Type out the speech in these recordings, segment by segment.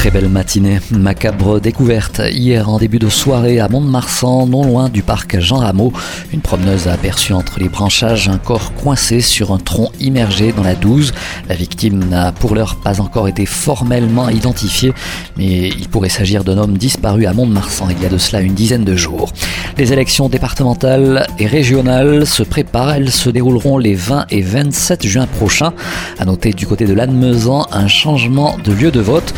Très belle matinée. Macabre découverte hier en début de soirée à Mont-de-Marsan, non loin du parc Jean Rameau. Une promeneuse a aperçu entre les branchages un corps coincé sur un tronc immergé dans la douze. La victime n'a pour l'heure pas encore été formellement identifiée, mais il pourrait s'agir d'un homme disparu à Mont-de-Marsan il y a de cela une dizaine de jours. Les élections départementales et régionales se préparent. Elles se dérouleront les 20 et 27 juin prochains. À noter du côté de Lannemezan un changement de lieu de vote.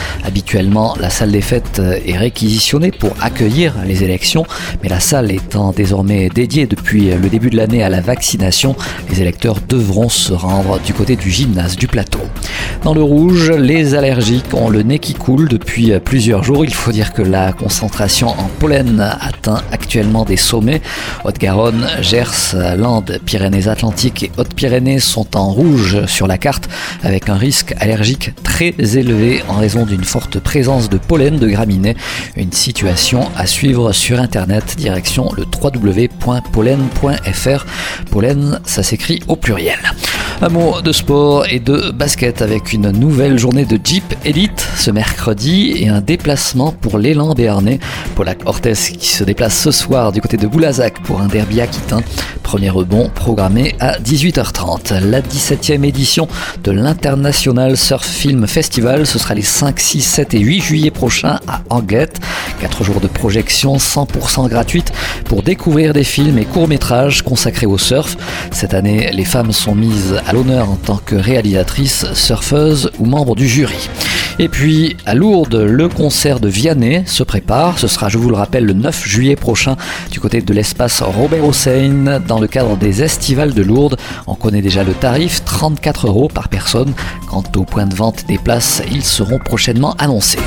Actuellement, la salle des fêtes est réquisitionnée pour accueillir les élections, mais la salle étant désormais dédiée depuis le début de l'année à la vaccination, les électeurs devront se rendre du côté du gymnase du plateau. Dans le rouge, les allergiques ont le nez qui coule depuis plusieurs jours. Il faut dire que la concentration en pollen atteint actuellement des sommets. Haute-Garonne, Gers, Landes, Pyrénées-Atlantiques et Hautes-Pyrénées sont en rouge sur la carte avec un risque allergique très élevé en raison d'une forte présence de pollen de graminées. Une situation à suivre sur internet, direction le www.pollen.fr. Pollen, ça s'écrit au pluriel. Un mot de sport et de basket avec une nouvelle journée de Jeep Elite ce mercredi et un déplacement pour l'élan béarnais. Polak Ortez qui se déplace ce soir du côté de Boulazac pour un derby aquitain. Premier rebond programmé à 18h30. La 17e édition de l'International Surf Film Festival, ce sera les 5, 6, 7 et 8 juillet prochains à Anguette. 4 jours de projection 100% gratuite pour découvrir des films et courts-métrages consacrés au surf. Cette année, les femmes sont mises à l'honneur en tant que réalisatrices, surfeuses ou membres du jury. Et puis à Lourdes, le concert de Vianney se prépare. Ce sera, je vous le rappelle, le 9 juillet prochain du côté de l'espace Robert Hossein dans le cadre des Estivales de Lourdes. On connaît déjà le tarif, 34 euros par personne. Quant au point de vente des places, ils seront prochainement annoncés.